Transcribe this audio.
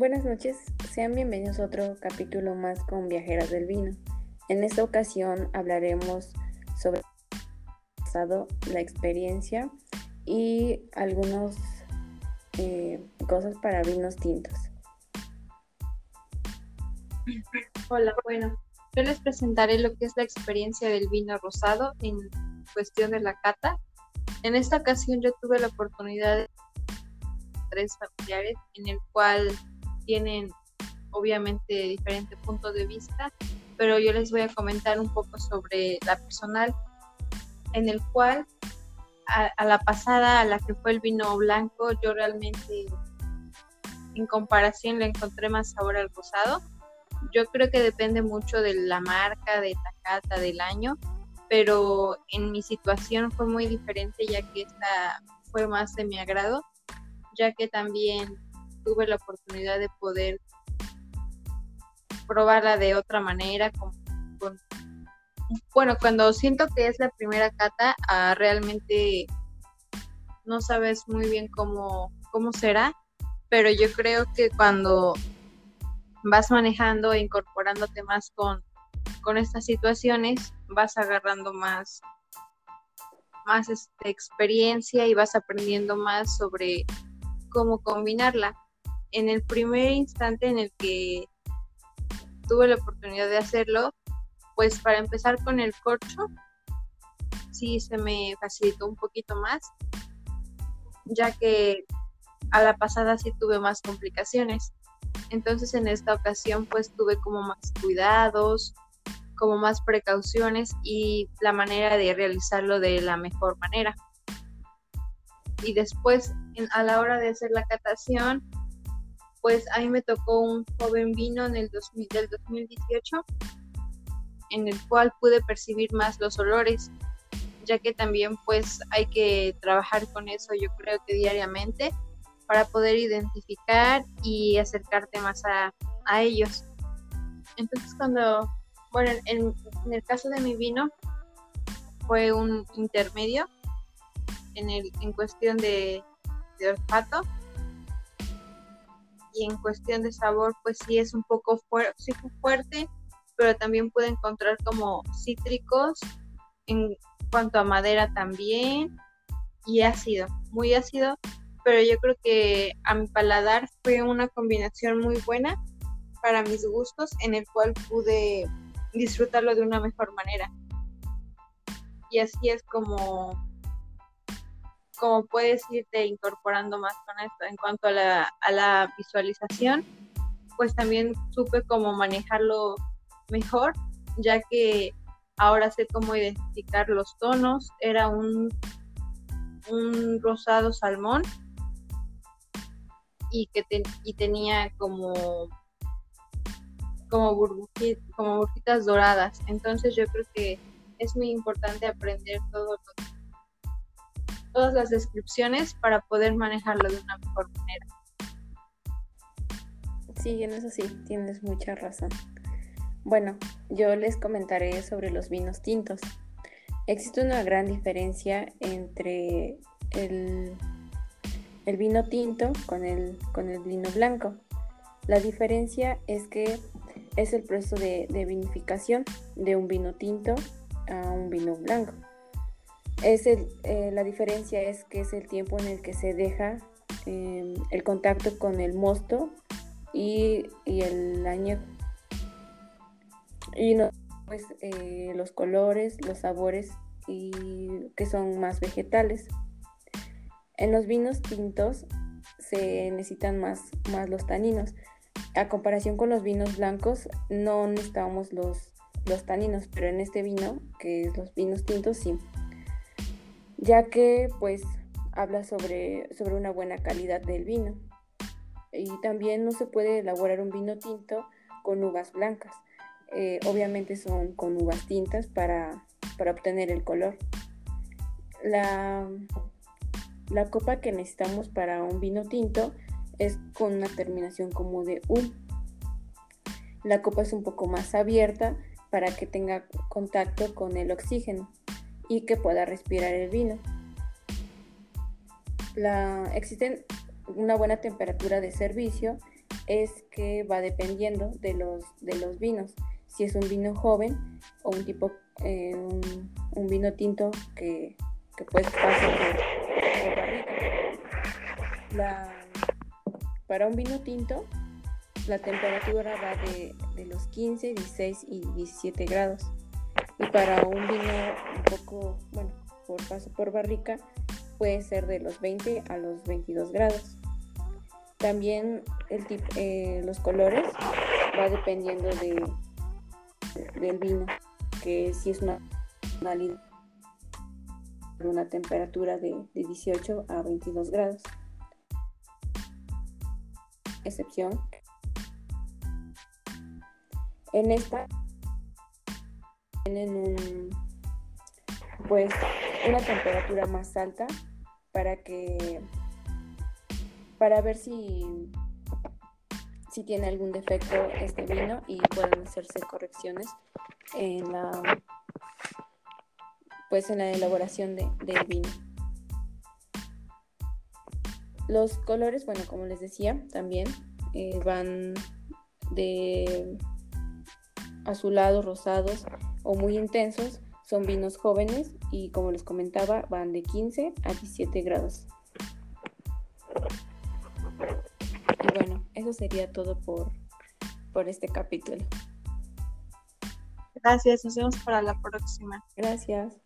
Buenas noches, sean bienvenidos a otro capítulo más con Viajeras del Vino. En esta ocasión hablaremos sobre la experiencia y algunas eh, cosas para vinos tintos. Hola, bueno, yo les presentaré lo que es la experiencia del vino rosado en cuestión de la cata. En esta ocasión yo tuve la oportunidad de tres familiares en el cual tienen obviamente diferentes puntos de vista, pero yo les voy a comentar un poco sobre la personal, en el cual a, la pasada, a la que fue el vino blanco, yo realmente en comparación le encontré más sabor al rosado. Yo creo que depende mucho de la marca, de la cata, del año, pero en mi situación fue muy diferente ya que esta fue más de mi agrado, ya que también tuve la oportunidad de poder probarla de otra manera, bueno, cuando siento que es la primera cata, ah, realmente no sabes muy bien cómo, cómo será, pero yo creo que cuando vas manejando e incorporándote más con, con estas situaciones, vas agarrando más, más este, experiencia y vas aprendiendo más sobre cómo combinarla en el primer instante en el que tuve la oportunidad de hacerlo, pues para empezar con el corcho, sí se me facilitó un poquito más, ya que a la pasada sí tuve más complicaciones. Entonces en esta ocasión pues tuve como más cuidados, como más precauciones y la manera de realizarlo de la mejor manera. Y después a la hora de hacer la catación, pues a mí me tocó un joven vino en el 2000, del 2018 en el cual pude percibir más los olores, ya que también pues hay que trabajar con eso yo creo que diariamente para poder identificar y acercarte más a, ellos. Entonces cuando, bueno, en, el caso de mi vino fue un intermedio en, el, en cuestión de, de olfato y en cuestión de sabor pues sí es un poco fuerte, pero también puede encontrar como cítricos en cuanto a madera también y ácido, muy ácido, pero yo creo que a mi paladar fue una combinación muy buena para mis gustos en el cual pude disfrutarlo de una mejor manera. Y así es como como puedes irte incorporando más con esto. En cuanto a la, a la visualización, pues también supe cómo manejarlo mejor, ya que ahora sé cómo identificar los tonos. Era un, un rosado salmón y que y tenía como como, como burbujitas doradas. Entonces yo creo que es muy importante aprender todo lo todas las descripciones para poder manejarlo de una mejor manera. Sí, en eso sí, tienes mucha razón. Bueno, yo les comentaré sobre los vinos tintos. Existe una gran diferencia entre el, el vino tinto con el, con el vino blanco. La diferencia es que es el proceso de vinificación de un vino tinto a un vino blanco. Es eh, la diferencia es que es el tiempo en el que se deja em, el contacto con el mosto y, el año y no, pues, eh, los colores, los sabores y que son más vegetales. En los vinos tintos se necesitan más, más los taninos. A comparación con los vinos blancos no necesitamos los, los taninos, pero en este vino, que es los vinos tintos, sí ya que pues habla sobre, sobre una buena calidad del vino. Y también no se puede elaborar un vino tinto con uvas blancas. Eh, obviamente son con uvas tintas para, obtener el color. La, la, copa que necesitamos para un vino tinto es con una terminación como de U. La copa es un poco más abierta para que tenga contacto con el oxígeno y que pueda respirar el vino. La, existen una buena temperatura de servicio es que va dependiendo de los, de los vinos. Si es un vino joven o un tipo, eh, un, vino tinto que, que puede pasar barrica. para un vino tinto, la temperatura va de, de, los 15, 16 y 17 grados. Y para un vino poco, bueno, por paso por barrica, puede ser de los 20 a los 22 grados. También el eh, los colores va dependiendo de, del vino, que si es una de una temperatura de, de 18 a 22 grados. Excepción. En esta tienen un, pues una temperatura más alta para que para ver si, si tiene algún defecto este vino y pueden hacerse correcciones en la pues en la elaboración de, del vino. Los colores, bueno, como les decía, también eh, van de azulados, rosados o muy intensos. Son vinos jóvenes y como les comentaba, van de 15 a 17 grados. Y bueno, eso sería todo por, por este capítulo. Gracias, nos vemos para la próxima. Gracias.